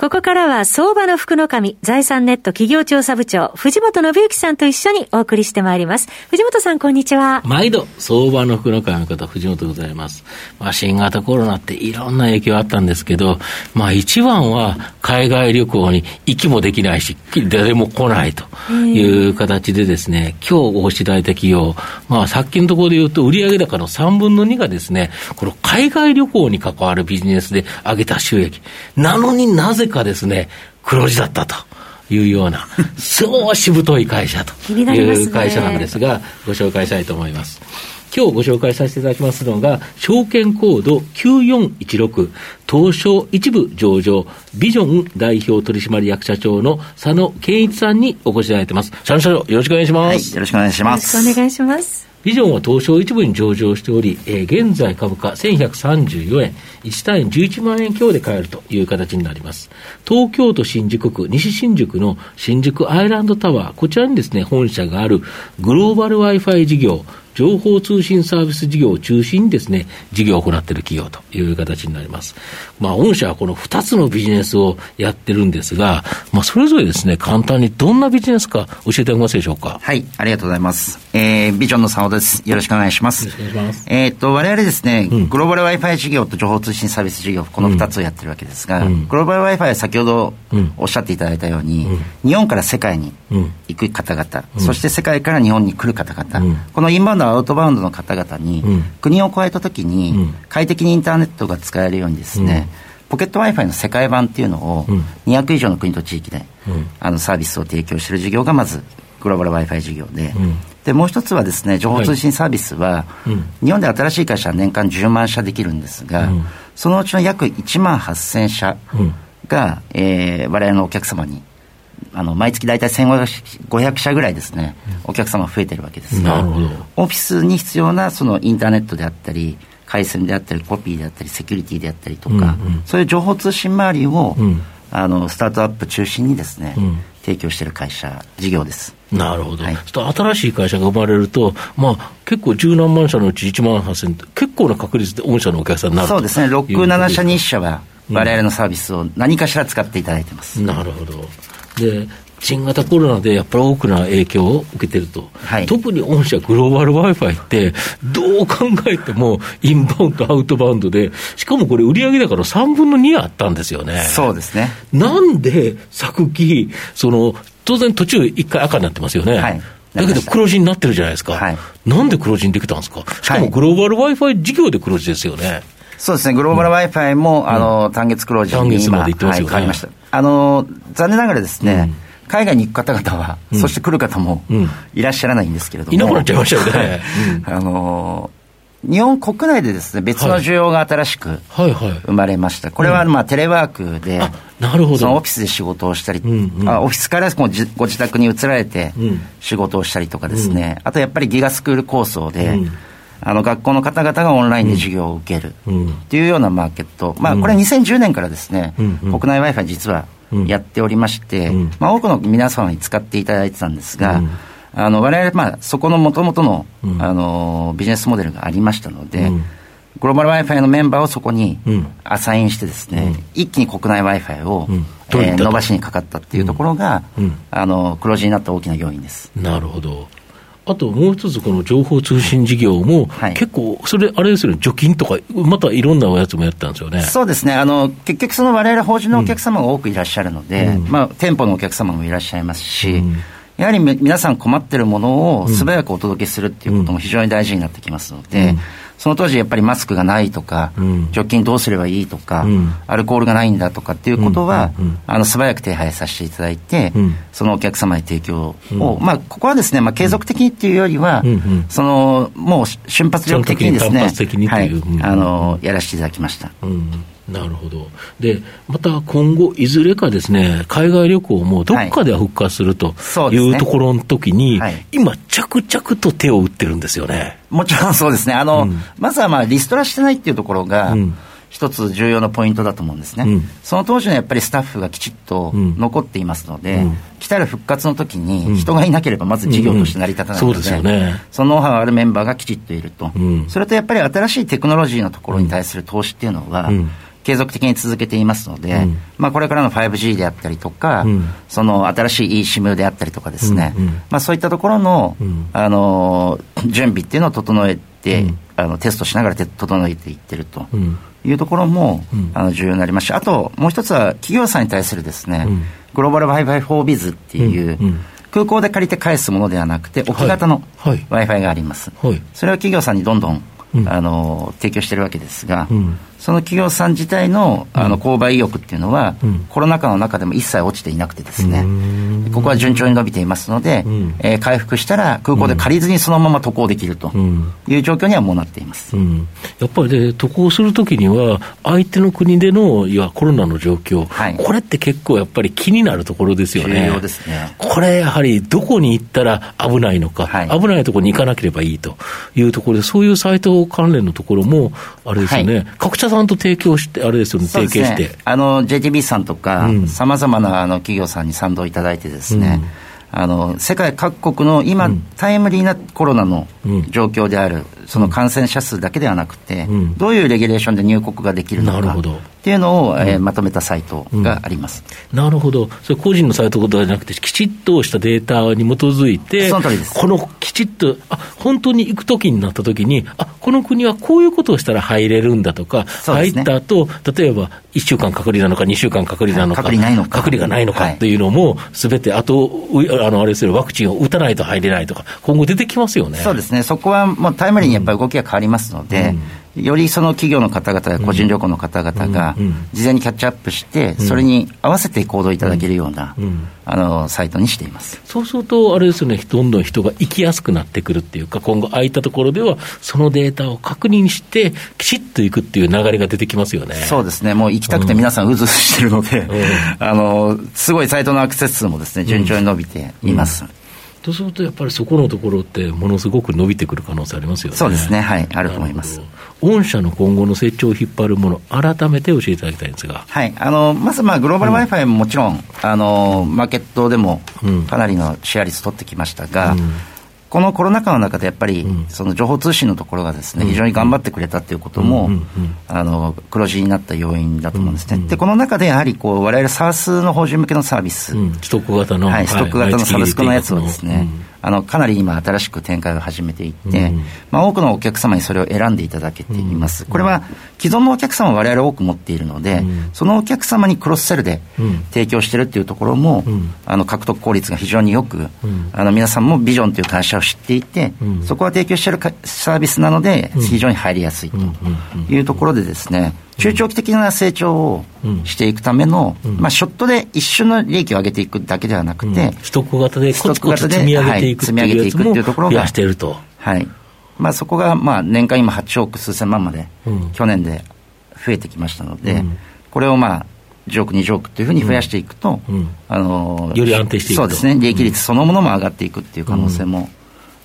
ここからは相場の福の神、財産ネット企業調査部長、藤本信之さんと一緒にお送りしてまいります。藤本さん、こんにちは。毎度、相場の福の神の方、藤本でございます。まあ、新型コロナっていろんな影響あったんですけど、まあ、一番は海外旅行に行きもできないし、誰も来ないという形でですね、今日おしられた企業、まあ、さっきのところで言うと、売上高の3分の2がですね、この海外旅行に関わるビジネスで上げた収益。なのになぜかですね、黒字だったと。いうような、そうしぶとい会社という会社なんですが、ご紹介したいと思います。今日ご紹介させていただきますのが、証券コード9416、東証一部上場、ビジョン代表取締役社長の佐野健一さんにお越しいただいてます。佐野社長、よろしくお願いします。はい、よろしくお願いします。よろしくお願いします。ビジョンは東証一部に上場しており、えー、現在株価1134円、1単位11万円強で買えるという形になります。東京都新宿区、西新宿の新宿アイランドタワー、こちらにですね、本社があるグローバル Wi-Fi 事業、情報通信サービス事業を中心にですね、事業を行っている企業という形になります。まあ、御社はこの2つのビジネスをやってるんですが、まあ、それぞれですね、簡単にどんなビジネスか教えていただけますでしょうか？はい、ありがとうございます。えー、ビジョンの佐野です。よろしくお願いします。よろしくお願いします。えっと、我々ですね、うん、グローバル Wi-Fi 事業と情報通信サービス事業、この2つをやってるわけですが、うん、グローバル Wi-Fi は先ほどおっしゃっていただいたように、うん、日本から世界に行く方々、そして世界から日本に来る方々、このインバウンド、アウトバウンドの方々に、国を越えたときに、快適にインターネットが使えるようにですね、ポケット Wi-Fi の世界版っていうのを、200以上の国と地域で、あのサービスを提供している事業がまずグローバル Wi-Fi 事業で、でもう一つはですね情報通信サービスは、日本で新しい会社は年間10万社できるんですが、そのうちの約1万8000社が、えー、我々のお客様にあの毎月大体1500社ぐらいですね、お客様増えてるわけです。が、オフィスに必要なそのインターネットであったり、回線であったり、コピーであったり、セキュリティであったりとか、うんうん、そういう情報通信周りを、うん、あのスタートアップ中心にですね、うん、提供している会社、事業です。なるほど、はい、新しい会社が生まれると、まあ、結構十何万社のうち1万8000って結構な確率で御社のお客さんになるそうですね、6、7社に1社は、われわれのサービスを何かしら使っていただいてます。なるほどで新型コロナでやっぱり多くな影響を受けてると、はい、特に御社グローバル Wi-Fi って、どう考えてもインバウンド、アウトバウンドで、しかもこれ、売上高の3分の2あったんですよね。そうですね。なんで、昨期、その、当然途中一回赤になってますよね。はいだけど黒字になってるじゃないですか、はい、なんで黒字にできたんですか、しかもグローバル Wi-Fi 事業で黒字ですよね。そうですね、グローバル Wi-Fi も、うん、あの単月黒字に今、単月まではい、ました。あの残念ながらですね、うん。海外に行く方々は、うん、そして来る方もいらっしゃらないんですけれども、いなくなっちゃいましたよね。あの日本国内でですね、別の需要が新しく生まれました。これはまあテレワークで、なるほど。そのオフィスで仕事をしたり、うんうん、あオフィスからご自宅に移られて仕事をしたりとかですね、うん、あとやっぱりギガスクール構想で、うん、あの学校の方々がオンラインで授業を受けるっていうようなマーケット、まあこれ2010年からですね、国内 Wi-Fi 実はやっておりまして、うん、まあ、多くの皆様に使っていただいてたんですが、うん、あの我々、まあ、そこのもともとの,、あのビジネスモデルがありましたので、グローバル Wi-Fi のメンバーをそこにアサインしてですね、一気に国内 Wi-Fi を、えー、伸ばしにかかったっていうところが、あの黒字になった大きな要因です。なるほどあともう一つ、この情報通信事業も、結構、それ、あれですよね、除金とか、またいろんなおやつもやったんですよね。そうですね、あの結局、その我々法人のお客様が多くいらっしゃるので、うん、まあ、店舗のお客様もいらっしゃいますし、うん、やはり皆さん困ってるものを素早くお届けするっていうことも非常に大事になってきますので。うんその当時やっぱりマスクがないとか、うん、除菌どうすればいいとか、うん、アルコールがないんだとかっていうことは、うん、あの素早く手配させていただいて、そのお客様に提供を、まあ、ここはですね、まあ、継続的にっていうよりは、そのもう瞬発力的にですね、はい、あのやらせていただきました。なるほど。で、また今後、いずれかですね、海外旅行もどっかでは復活するとい。うところの時に、はい。ねはい、今、着々と手を打ってるんですよね。もちろんそうですね。あの、うん、まずはまあリストラしてないっていうところが、うん。一つ重要なポイントだと思うんですね、うん、その当時のやっぱりスタッフがきちっと残っていますので、うん、来たる復活の時に人がいなければまず事業として成り立たないので、うん、そね、そのノウハウあるメンバーがきちっといると、それとやっぱり新しいテクノロジーのところに対する投資っていうのは、継続的に続けていますので、うん、まあ、これからの 5G であったりとか、うん、その新しい eSIM であったりとかですね、うんうん、まあ、そういったところの、あの準備っていうのを整えて、あのテストしながら整えていってると。いうところも、あの重要になります。し、あともう一つは企業さんに対するですね、グローバル Wi-Fi for Biz っていう、空港で借りて返すものではなくて、置き型の Wi-Fi があります、はい。はい、それは企業さんにどんどん、あの提供してるわけですが、その企業さん自体のあの購買意欲っていうのは、うん、コロナ禍の中でも一切落ちていなくてですね、ここは順調に伸びていますので、うん、えー、回復したら空港で借りずにそのまま渡航できるという状況にはもうなっています、うん、やっぱりね、渡航するときには、相手の国でのいやコロナの状況、はい、これって結構やっぱり気になるところですよね。重要ですね。これやはりどこに行ったら危ないのか、はい、危ないところに行かなければいいというところで、そういうサイト関連のところも、あれですよね、はい、各社さんと提供して、あれですよね、提携して。あの、JTB さんとか、さまざまなあの企業さんに賛同いただいてですね、うん。あの世界各国の今、うん、タイムリーなコロナの状況である、その感染者数だけではなくて、うん、どういうレギュレーションで入国ができるのかっていうのを、えー、まとめたサイトがあります、なるほど、それ個人のサイトじゃなくて、きちっとしたデータに基づいて、このきちっと、あ本当に行くときになったときに、あこの国はこういうことをしたら入れるんだとか、ね、入った後例えば1週間隔離なのか、2週間隔離なのか、隔離ないのか。隔離がないのかとい。うのも、すべて、あと、あのあれですよ、ワクチンを打たないと入れないとか、今後出てきますよね。そうですね、そこはもうタイムリーにやっぱり動きが変わりますので、うん。よりその企業の方々や個人旅行の方々が事前にキャッチアップして、それに合わせて行動いただけるような、あのサイトにしています。そうすると、あれですよね、どんどん人が行きやすくなってくるっていうか、今後、空いたところでは、そのデータを確認して、きちっと行くっていう流れが出てきますよね。そうですね、もう行きたくて皆さん、うずうずしてるので、あのすごいサイトのアクセス数もですね順調に伸びています。とすると、やっぱりそこのところって、ものすごく伸びてくる可能性ありますよね。そうですね、はい、あると思います。御社の今後の成長を引っ張るもの、改めて教えていただきたいんですが、はい、あのまず、まあ、グローバル Wi-Fi ももちろん、あの、マーケットでもかなりのシェア率取ってきましたが、うんこのコロナ禍の中でやっぱり、その情報通信のところがですね、非常に頑張ってくれたということも、あの黒字になった要因だと思うんですね。で、この中でやはりこう我々サースの法人向けのサービス、ストック型の、はい、ストック型のサブスクのやつをですね、あのかなり今、新しく展開を始めていって、うん、まあ、多くのお客様にそれを選んでいただけています、これは既存のお客様を我々多く持っているので、そのお客様にクロスセルで提供しているというところも、あの獲得効率が非常によく、あの皆さんもビジョンという会社を知っていて、そこは提供しているサービスなので、非常に入りやすいというところでですね、中長期的な成長をしていくための、うん、まあ、ショットで一瞬の利益を上げていくだけではなくて、うん、ストック型でコツコツ積み上げていくっていうやつも増やしていると。はい。まあ、そこがまあ年間今8億数千万まで、去年で増えてきましたので、これをまあ10億、20億というふうに増やしていくと、あのより安定していくそうですね、利益率そのものも上がっていくっていう可能性も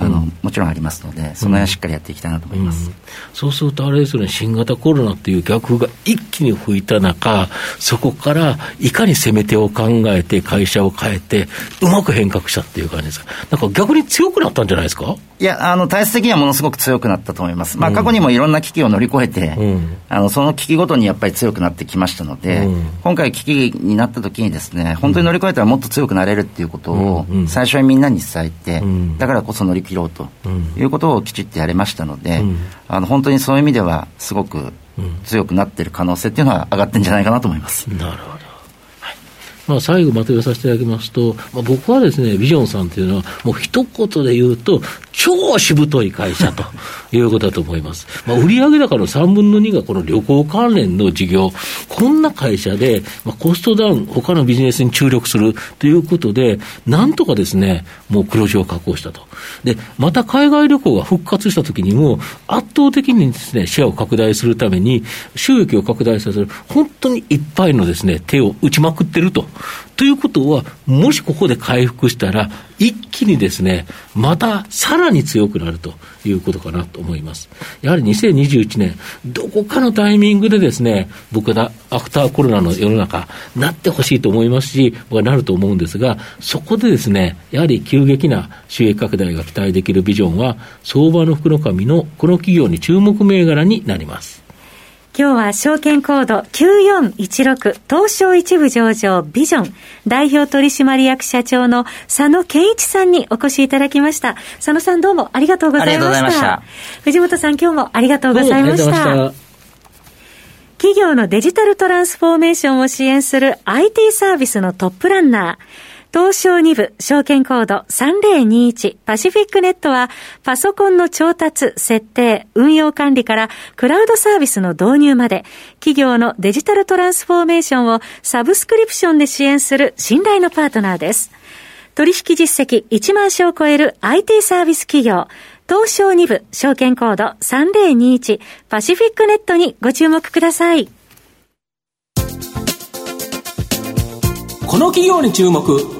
あの、うん、もちろんありますので、その辺はしっかりやっていきたいなと思います、うん、そうすると、あれですよね、新型コロナっていう逆風が一気に吹いた中、そこからいかに攻め手を考えて、会社を変えて、うまく変革したっていう感じですか、なんか逆に強くなったんじゃないですか？いや、あの、体質的にはものすごく強くなったと思います。まあ、過去にもいろんな危機を乗り越えて、うん、あの、その危機ごとにやっぱり強くなってきましたので、うん、今回危機になった時にですね、本当に乗り越えたらもっと強くなれるっていうことを、最初にみんなに伝えて、だからこそ乗り切ろうということをきちっとやれましたので、あの、本当にそういう意味では、すごく強くなっている可能性っていうのは上がってるんじゃないかなと思います。なるほど。まあ、最後まとめさせていただきますと、まあ、僕はですね、ビジョンさんというのは、もう一言で言うと、超しぶとい会社ということだと思います。まあ、売上高の3分の2がこの旅行関連の事業、こんな会社で、まあ、コストダウン、他のビジネスに注力するということで、なんとかですね、もう黒字を確保したと。で、また海外旅行が復活したときにも、圧倒的にですね、シェアを拡大するために、収益を拡大させる、本当にいっぱいのですね、手を打ちまくってると。ということは、もしここで回復したら、一気にですね、またさらに強くなるということかなと思います。やはり2021年、どこかのタイミングでですね、僕はアフターコロナの世の中、なってほしいと思いますし、僕はなると思うんですが、そこでですね、やはり急激な収益拡大が期待できるビジョンは、相場の福の神のこの企業に注目銘柄になります。今日は証券コード9416東証一部上場ビジョン代表取締役社長の佐野健一さんにお越しいただきました。佐野さんどうもありがとうございました。ありがとうございました。藤本さん今日もありがとうございました。企業のデジタルトランスフォーメーションを支援する IT サービスのトップランナー。東証2部証券コード3021パシフィックネットはパソコンの調達、設定、運用管理からクラウドサービスの導入まで企業のデジタルトランスフォーメーションをサブスクリプションで支援する信頼のパートナーです。取引実績1万社を超える IT サービス企業東証2部証券コード3021パシフィックネットにご注目ください。この企業に注目